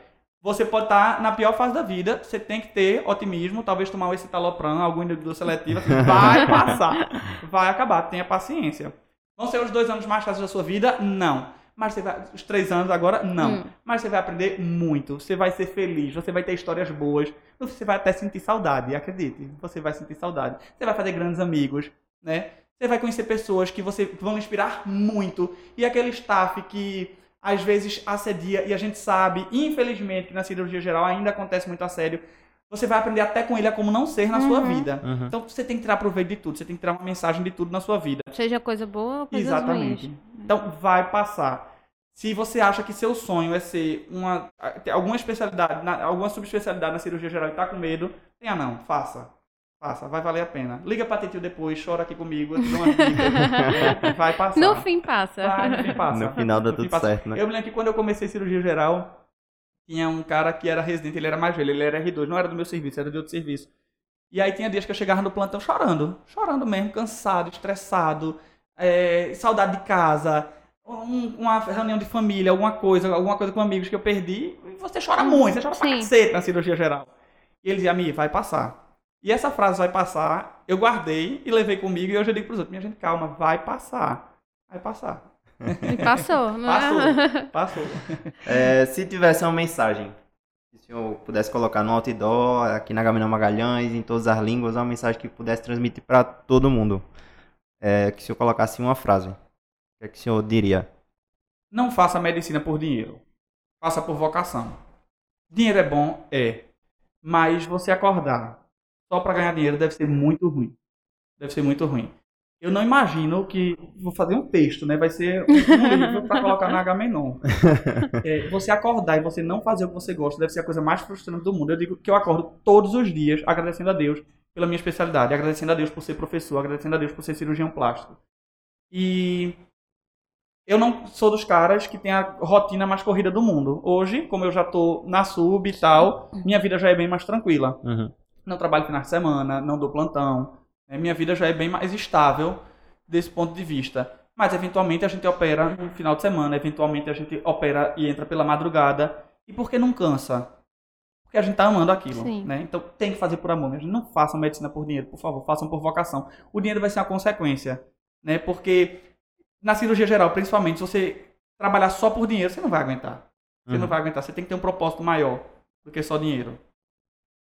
Você pode estar na pior fase da vida, você tem que ter otimismo, talvez tomar um escitalopram, algum inibidor seletivo, assim, vai passar, vai acabar, tenha paciência. Vão ser os dois anos mais fáceis da sua vida? Não. Mas você vai, os três anos agora? Não. Hum. Mas você vai aprender muito, você vai ser feliz, você vai ter histórias boas, você vai até sentir saudade, acredite, você vai sentir saudade. Você vai fazer grandes amigos, né? Você vai conhecer pessoas que você vão inspirar muito. E aquele staff que às vezes assedia, e a gente sabe, infelizmente, que na cirurgia geral ainda acontece muito assédio. Você vai aprender até com ele a como não ser na sua Uhum. vida. Uhum. Então você tem que tirar proveito de tudo, você tem que tirar uma mensagem de tudo na sua vida. Seja coisa boa ou coisa Exatamente. ruins. Então vai passar. Se você acha que seu sonho é ser uma alguma especialidade, na- alguma subespecialidade na cirurgia geral e tá com medo, tenha não, faça. Faça, vai valer a pena. Liga pra Titio depois, chora aqui comigo, eu te dou uma dica. vai passar. No fim passa. Vai, no fim passa. No final dá No tudo passa. certo, né? Eu me lembro que quando eu comecei cirurgia geral, tinha um cara que era residente, ele era mais velho, ele era R2, não era do meu serviço, era de outro serviço. E aí tinha dias que eu chegava no plantão chorando, chorando mesmo, cansado, estressado, é, saudade de casa. um- uma reunião de família, alguma coisa, alguma coisa com amigos que eu perdi, e você chora muito, você chora pra Sim. cacete na cirurgia geral. E ele dizia, Mi, vai passar. E essa frase vai passar, eu guardei e levei comigo e hoje eu digo pros outros, minha gente, calma, vai passar. Vai passar. E passou, não Passou, é? passou. É, se tivesse uma mensagem, se o senhor pudesse colocar no outdoor, aqui na Gabriel Magalhães, em todas as línguas, uma mensagem que pudesse transmitir para todo mundo. É, que o senhor colocasse uma frase. O que, é que o senhor diria? Não faça medicina por dinheiro. Faça por vocação. Dinheiro é bom? É. Mas você acordar só para ganhar dinheiro deve ser muito ruim. Deve ser muito ruim. Eu não imagino que. Vou fazer um texto, né? Vai ser um livro para colocar na Agamenon. É, você acordar e você não fazer o que você gosta deve ser a coisa mais frustrante do mundo. Eu digo que eu acordo todos os dias agradecendo a Deus pela minha especialidade, agradecendo a Deus por ser professor, agradecendo a Deus por ser cirurgião plástico. E eu não sou dos caras que tem a rotina mais corrida do mundo. Hoje, como eu já tô na sub e tal, minha vida já é bem mais tranquila. Não trabalho finais de semana, não dou plantão. Né? Minha vida já é bem mais estável desse ponto de vista. Mas eventualmente a gente opera no final de semana, eventualmente a gente opera e entra pela madrugada. E por que não cansa? Porque a gente tá amando aquilo, Sim. né? Então tem que fazer por amor. mesmo. Não façam medicina por dinheiro, por favor, façam por vocação. O dinheiro vai ser uma consequência, né? Porque na cirurgia geral, principalmente, se você trabalhar só por dinheiro, você não vai aguentar. Você não Uhum. vai aguentar. Você tem que ter um propósito maior do que só dinheiro.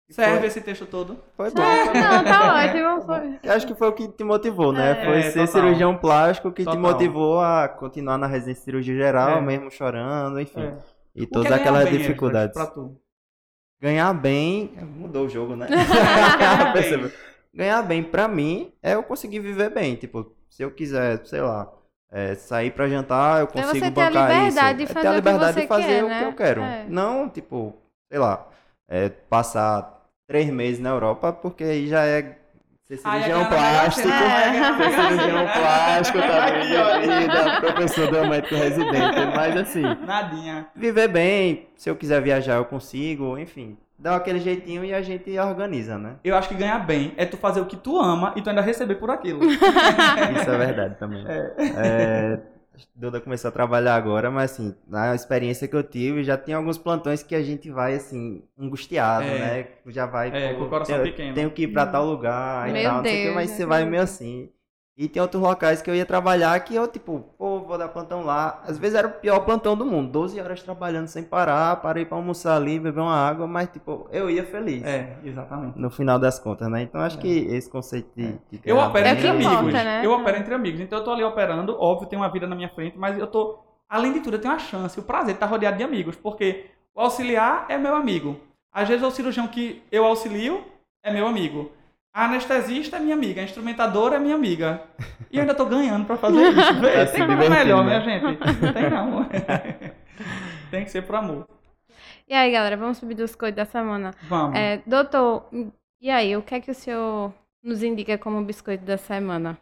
Serve Foi- esse texto todo? Foi bom. Não, tá ótimo. Foi. Acho que foi o que te motivou, né? É. Foi É, ser total. cirurgião plástico que te Total. motivou a continuar na residência de cirurgia geral, É. mesmo chorando, enfim. É. E O que todas é ganhar aquelas dificuldades. Pra tu. Ganhar bem. Mudou o jogo, né? Ganhar bem. Percebeu? Ganhar bem, pra mim, é eu conseguir viver bem. Tipo, se eu quiser, sei lá, é, sair pra jantar, eu É consigo você ter a bancar liberdade isso. de é ter a fazer o que liberdade de fazer quer, o né? que eu quero. É. Não, tipo, sei lá, é, passar três meses na Europa, porque aí já é ser Ai, cirurgião a galera plástico. vai Ser cirurgião plástico, tá bem professor do médico residente. Mas assim, Nadinha. viver bem, se eu quiser viajar eu consigo, enfim. Dá aquele jeitinho e a gente organiza, né? Eu acho que ganhar bem é tu fazer o que tu ama e tu ainda receber por aquilo. Isso é verdade também. É. É, Duda começou a trabalhar agora, mas assim, na experiência que eu tive, já tem alguns plantões que a gente vai assim, angustiado, É. né? Já vai. É, pô, com o coração tenho, pequeno. Tenho que ir pra tal lugar e Meu tal, não sei o que, Deus, mas você vai meio assim. E tem outros locais que eu ia trabalhar que eu, tipo, pô, vou dar plantão lá. Às vezes era o pior plantão do mundo. 12 horas trabalhando sem parar, parei pra almoçar ali, beber uma água, mas, tipo, eu ia feliz. É, exatamente. No final das contas, né? Então acho É. que esse conceito de. de Eu opero É entre amigos. importa, né? Eu opero entre amigos. Então eu tô ali operando, óbvio, tem uma vida na minha frente, mas eu tô. Além de tudo, eu tenho a chance, o prazer de estar rodeado de amigos, porque o auxiliar é meu amigo. Às vezes o cirurgião que eu auxilio é meu amigo. A anestesista é minha amiga, a instrumentadora é minha amiga. E eu ainda tô ganhando pra fazer isso. Vê, Tá se tem coisa melhor, né? minha gente. Não tem não. tem que ser por amor. E aí, galera, vamos subir dos coisas da semana. Vamos. É, doutor, e aí, o que é que o senhor nos indica como biscoito da semana?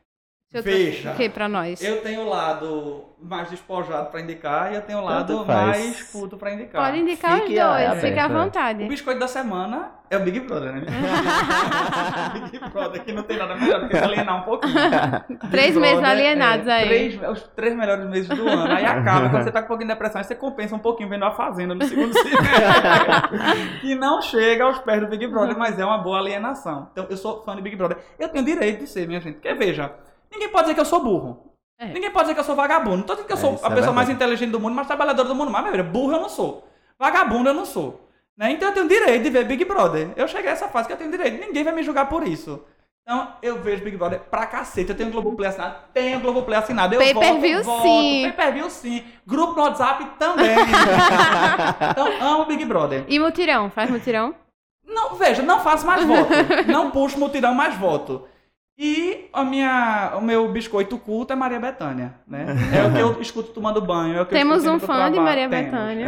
Veja, O que pra nós? Eu tenho o lado mais despojado pra indicar e eu tenho o lado mais culto pra indicar. Pode indicar Fique os dois, aberto, fica à é. O vontade. biscoito da semana é o Big Brother, né? Big Brother, que não tem nada melhor do que se alienar um pouquinho. Três meses alienados é, aí. Três, os três melhores meses do ano. Aí acaba, quando você tá com um pouquinho de depressão, aí você compensa um pouquinho vendo a Fazenda no segundo semestre. que não chega aos pés do Big Brother, mas é uma boa alienação. Então, eu sou fã de Big Brother. Eu tenho direito de ser, minha gente. Porque, veja, ninguém pode dizer que eu sou burro. É. Ninguém pode dizer que eu sou vagabundo. Não tô dizendo que eu É, sou a é pessoa mais verdade. inteligente do mundo, mais trabalhadora do mundo. Mas, meu filho, burro eu não sou. Vagabundo eu não sou. Né? Então eu tenho direito de ver Big Brother. Eu cheguei a essa fase que eu tenho direito. Ninguém vai me julgar por isso. Então eu vejo Big Brother pra cacete. Eu tenho Globoplay assinado. Tenho Globoplay assinado. Eu Pay-per-view, voto, sim. Voto, Pay-per-view sim. Grupo no WhatsApp também. então amo Big Brother. E mutirão, faz mutirão? Não, veja, não faço mais voto. não puxo mutirão mais voto. E a minha, o meu biscoito culto é Maria Bethânia, né? É o que eu escuto tomando banho. É o que eu Temos um fã de. Maria Bethânia.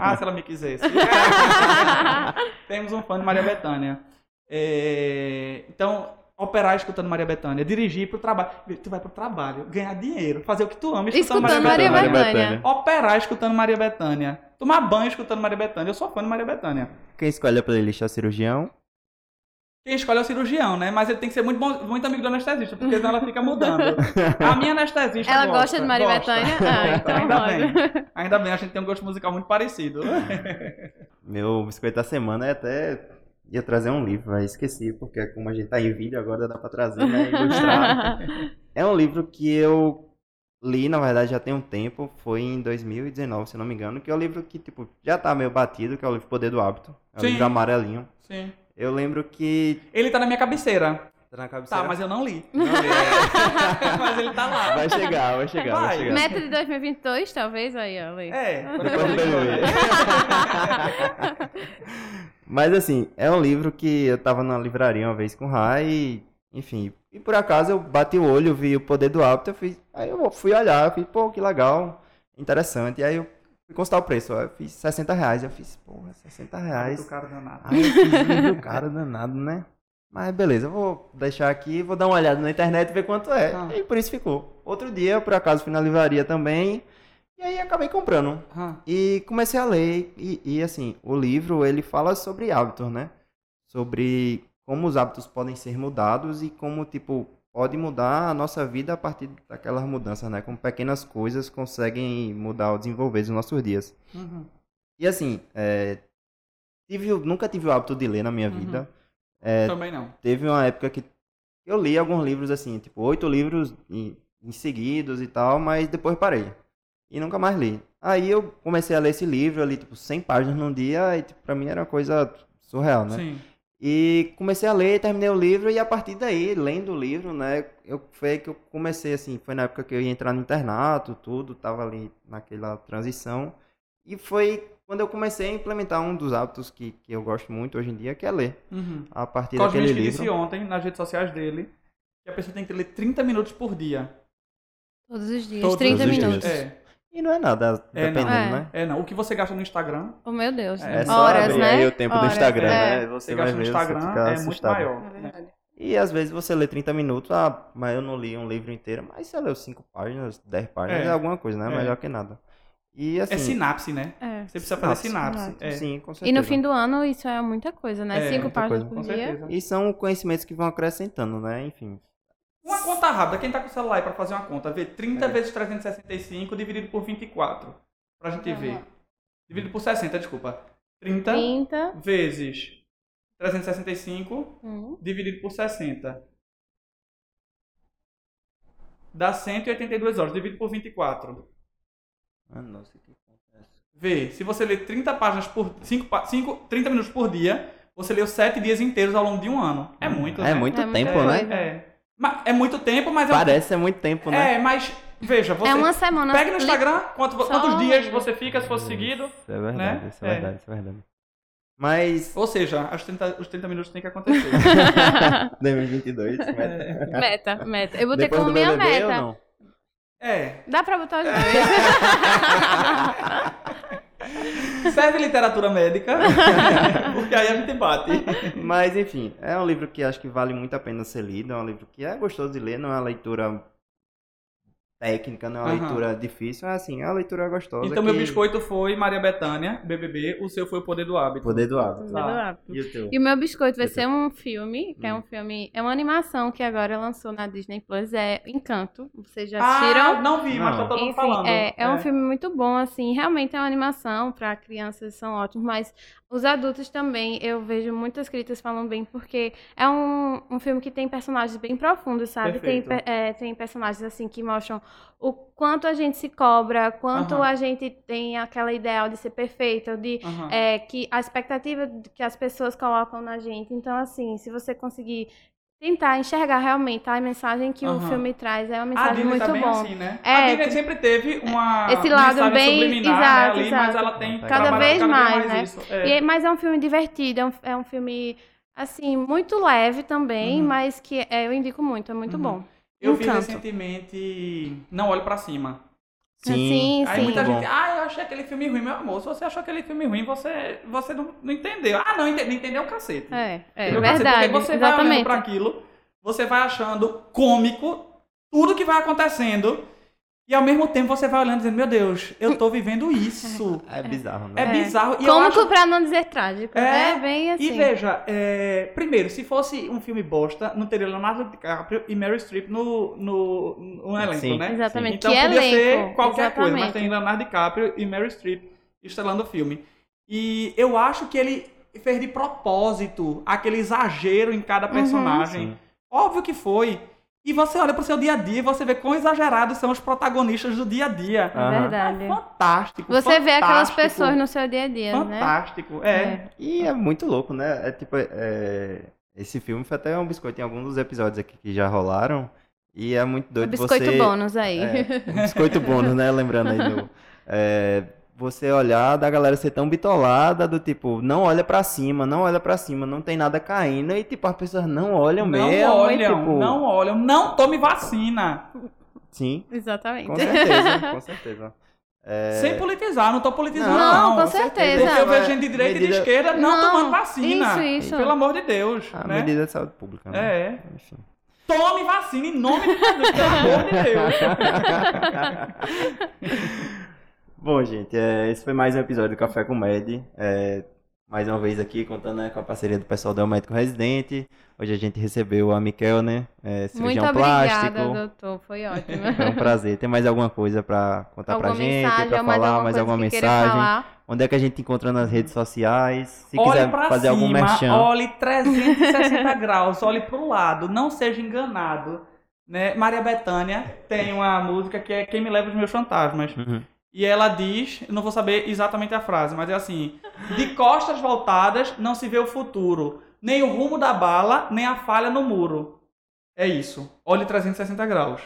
Ah, se ela me quisesse. Temos um fã de Maria Bethânia. É, Então, operar escutando Maria Bethânia, dirigir pro trabalho. Tu vai pro trabalho, ganhar dinheiro, fazer o que tu ama escutando, Escutando Maria, Maria Bethânia. Bethânia. Operar escutando Maria Bethânia. Tomar banho escutando Maria Bethânia. Eu sou fã de Maria Bethânia. Quem escolhe a playlist é o cirurgião. Quem escolhe é o cirurgião, né? Mas ele tem que ser muito, bom, muito amigo do anestesista, porque senão ela fica mudando. A minha anestesista Ela gosta, gosta de Maria gosta. Bethânia? Ah, então ainda bem. Ainda bem, a gente tem um gosto musical muito parecido. Meu biscoito da semana é até. Ia trazer um livro, mas esqueci, porque como a gente tá em vídeo agora dá pra trazer, né? É um livro que eu li, na verdade, já tem um tempo. Foi em 2019, se não me engano. Que é um livro que, tipo, já tá meio batido, que é o livro Poder do Hábito. É um Sim. livro amarelinho. Sim. Eu lembro que. Ele tá na minha cabeceira. Tá na cabeceira. Tá, mas eu não li. Não, é. mas ele tá lá. Vai chegar, vai chegar, vai, Vai. chegar. Meta de 2022, talvez, aí, ó. É, Depois do BBB. Mas assim, é um livro que eu tava na livraria uma vez com o Rai e, enfim, e por acaso eu bati o olho, vi o poder do hábito, eu fiz, aí eu fui olhar, eu fiz, pô, que legal, interessante, e aí eu fui consultar o preço, eu fiz 60 reais, eu fiz, porra, 60 reais. Do cara danado. Aí eu fiz, cara danado, né? Mas beleza, eu vou deixar aqui, vou dar uma olhada na internet e ver quanto é. Ah. E por isso ficou. Outro dia, por acaso, fui na livraria também, e aí acabei comprando. Ah, E comecei a ler, e, e, assim, o livro ele fala sobre hábitos, né? Sobre como os hábitos podem ser mudados e como, tipo, pode mudar a nossa vida a partir daquelas mudanças, né? Como pequenas coisas conseguem mudar ou desenvolver os nossos dias. uhum. E assim, é, tive, nunca tive o hábito de ler na minha Uhum. vida. É, Também não. teve uma época que eu li alguns livros assim, tipo, oito livros em, em seguidos e tal, mas depois parei. E nunca mais li. Aí eu comecei a ler esse livro, eu li tipo 100 páginas num dia e tipo, pra mim era uma coisa surreal, né? Sim. E comecei a ler, terminei o livro e a partir daí, lendo o livro, né, eu foi que eu comecei assim, foi na época que eu ia entrar no internato, tudo, tava ali naquela transição. E foi quando eu comecei a implementar um dos hábitos que, que eu gosto muito hoje em dia, que é ler. Uhum. A partir Cosme daquele que livro. disse ontem nas redes sociais dele que a pessoa tem que ler 30 minutos por dia. Todos os dias, Todos 30 os dias. minutos. É, E não é nada, É, não. dependendo, É. né? é não. O que você gasta no Instagram Oh, meu Deus. É É só Horas, abrir né? aí o tempo do Horas, Instagram, é. né? você Você gasta no Instagram é muito assustado. maior. É verdade. E às vezes você lê 30 minutos, ah, mas eu não li um livro inteiro, mas você leu 5 páginas, 10 páginas, É. é, alguma coisa, né? É. Melhor que nada. E assim. É sinapse, né? É. Você precisa fazer Sinapse. sinapse. É. Sim, com certeza. E no fim do ano, isso é muita coisa, né? É, Cinco páginas coisa. por Com dia. certeza. E são conhecimentos que vão acrescentando, né? Enfim. Conta rápida, quem tá com o celular aí pra fazer uma conta, vê 30 É. vezes 365 dividido por 24. Pra gente Uhum. ver. Dividido por 60, desculpa. 30 30. vezes 365 Hum. dividido por 60. Dá 182 horas, dividido por 24. Ah, nossa, que acontece. Vê, se você ler 30 páginas por 5, 5, 30 minutos por dia, você leu 7 dias inteiros ao longo de um ano. É muito, É né? muito É tempo, né? coisa. É. É muito tempo, mas é um- Parece ser muito tempo, né? É, mas veja, você É uma semana. pega no Instagram quanto- Só- quantos dias você fica se fosse seguido. Isso é verdade, né? isso é É. verdade, isso é verdade. Mas. Ou seja, os 30, os 30 minutos tem que acontecer. 2022, meta. Meta, meta. Eu botei Depois como minha BBB meta. não? é. Dá pra botar os dois. Serve literatura médica, porque aí a gente bate. Mas enfim, é um livro que acho que vale muito a pena ser lido. É um livro que é gostoso de ler, não é uma leitura técnica, não é uma Aham. leitura difícil. É assim, é uma leitura gostosa. Então que... meu biscoito foi Maria Bethânia, BBB, o seu foi o Poder do Hábito. Poder do hábito. Tá. E o teu? E o meu biscoito vai Eu ser um filme, que é Hum. um filme, é uma animação que agora lançou na Disney Plus, é Encanto. Vocês já Ah, assistiram? não vi, mas Não. tá todo mundo falando. é, é um filme muito bom, assim, realmente é uma animação para crianças, são ótimos, mas os adultos também, eu vejo muitas críticas falando bem, porque é um, um filme que tem personagens bem profundos, sabe? Tem, Perfeito. é, tem personagens, assim, que mostram o quanto a gente se cobra, quanto a gente tem aquela ideal de ser perfeita, de é, que a expectativa que as pessoas colocam na gente. Então, assim, se você conseguir tentar enxergar realmente a mensagem que o Aham. filme traz, é uma mensagem muito tá bom. assim, né? É, a Disney que- sempre teve uma Esse lado bem- subliminar exato, né, ali, mas exato. ela tem Cada vez mais, né? isso. É. E é- mas é um filme divertido, é um, é um filme, assim, muito leve também, Uhum. mas que é, eu indico muito, é muito Uhum. bom. Eu vi Encanto. recentemente Não Olhe Pra Cima. Sim. Sim, Aí sim. muita Muito gente, ah, eu achei aquele filme ruim, meu amor. Se você achou aquele filme ruim, você, você não, não entendeu. Ah, não, entendeu, entendeu o cacete. É, é Entendeu o cacete? verdade, Porque você vai olhando exatamente. pra aquilo, você vai achando cômico tudo que vai acontecendo. E ao mesmo tempo você vai olhando dizendo, meu Deus, eu tô vivendo isso. É bizarro, né? É, bizarro. E Cômico acho... pra não dizer trágico. É, É, bem assim. E veja, é, primeiro, se fosse um filme bosta, não teria Leonardo DiCaprio e Meryl Streep no, no, no elenco, Sim. né? Exatamente. Então que podia elenco. ser qualquer coisa, mas Exatamente. tem Leonardo DiCaprio e Meryl Streep estrelando o filme. E eu acho que ele fez de propósito aquele exagero em cada Uhum. personagem. Sim. Óbvio que foi. E você olha pro seu dia a dia e você vê quão exagerados são os protagonistas do dia a dia. É verdade. É fantástico. Você vê aquelas fantástico, pessoas no seu dia a dia, né? Fantástico, é. E é muito louco, né? É tipo, é, esse filme foi até um biscoito em alguns dos episódios aqui que já rolaram. E é muito O doido biscoito você... bônus aí. É, um biscoito bônus, né? Lembrando aí do... é, você olhar da galera ser tão bitolada, do tipo, não olha pra cima, não olha pra cima, não tem nada caindo. E tipo, as pessoas não olham Não mesmo. e, olham, tipo, não olham, não tome vacina. Sim, Exatamente. com certeza, com certeza. É, Sem politizar, não tô politizando, Não, não. com com certeza. Porque eu vejo gente de direita e de medida- esquerda não, Não, tomando vacina. isso, isso. Pelo amor de Deus. a né? medida de saúde pública, né? É. Enfim. Tome vacina em nome de Jesus, pelo amor de Deus. Bom, gente, é, esse foi mais um episódio do Café com Med. É, mais uma vez aqui, contando né, com a parceria do pessoal do Médico Residente. Hoje a gente recebeu a Miquel, né? É, Muito cirurgião obrigada, plástico. doutor. Foi ótimo. É um prazer. Tem mais alguma coisa pra contar alguma pra gente? mais falar, mais alguma mensagem? falar? Onde é que a gente encontra nas redes sociais? Se olhe quiser pra fazer algum cima, merchan. olhe 360 graus, olhe pro lado, não seja enganado. Né? Maria Bethânia tem uma música que é Quem Me Leva os Meus Fantasmas. Uhum. E ela diz, eu não vou saber exatamente a frase, mas é assim: de costas voltadas não se vê o futuro, nem o rumo da bala, nem a falha no muro. É isso. Olhe 360 graus.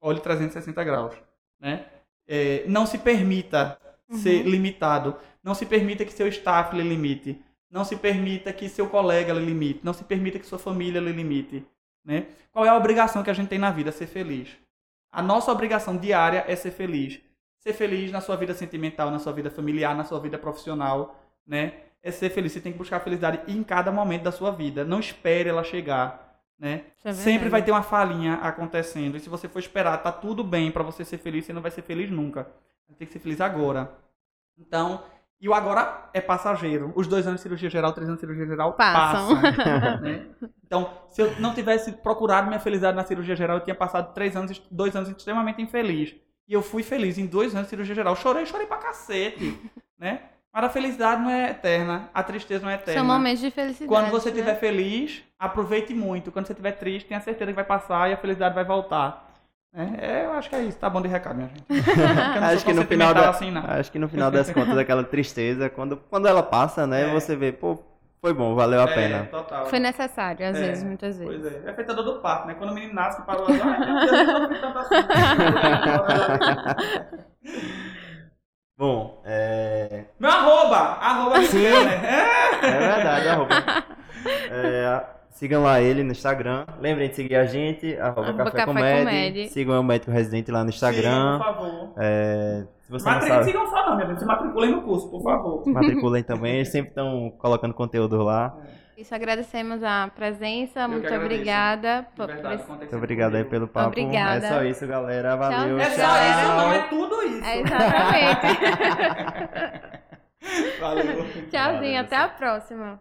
Olhe 360 graus, né? É, não se permita ser limitado. Não se permita que seu staff lhe limite. Não se permita que seu colega lhe limite. Não se permita que sua família lhe limite. Né? Qual é a obrigação que a gente tem na vida? Ser feliz. A nossa obrigação diária é ser feliz. Ser feliz na sua vida sentimental, na sua vida familiar, na sua vida profissional, né? É ser feliz. Você tem que buscar a felicidade em cada momento da sua vida. Não espere ela chegar, né? É Sempre vai ter uma falhinha acontecendo. E se você for esperar, tá tudo bem pra você ser feliz, você não vai ser feliz nunca. Você tem que ser feliz agora. Então, e o agora é passageiro. Os dois anos de cirurgia geral, três anos de cirurgia geral Passam. passam. né? Então, se eu não tivesse procurado minha felicidade na cirurgia geral, eu tinha passado três anos, dois anos extremamente infeliz. E eu fui feliz em dois anos de cirurgia geral. Chorei, chorei pra cacete, né? Mas a felicidade não é eterna, a tristeza não é eterna. São momentos de felicidade. Quando você né? estiver feliz, aproveite muito. Quando você estiver triste, tenha certeza que vai passar e a felicidade vai voltar. É, eu acho que é isso. Tá bom de recado, minha gente. Acho que no final da, assim, acho que no final das contas aquela tristeza quando quando ela passa né É. você vê pô foi bom valeu a É, pena total. Foi necessário, às É, vezes, muitas vezes. Pois é. É feita do parto, né? Quando o menino nasce, parou assim, ai meu Deus, eu não tanto assim. bom é, Meu arroba! Arroba Sim. Miquel, né? É. é verdade arroba. É, sigam lá ele no Instagram lembrem de seguir a gente arroba, café, Café Comédia. Comédia. sigam o médico residente lá no Instagram Sigam, por favor. É, se você não Matri... sabe Sigam só não, minha gente. Se matriculem no curso, por favor. matriculem também eles sempre estão colocando conteúdo lá Isso, agradecemos a presença. que muito obrigada. Por- verdade, muito sempre obrigado aí pelo papo Obrigada. é só isso galera valeu É Tchau. só isso, não é tudo isso. É, exatamente. Valeu. Tchauzinho, Valeu, até a próxima.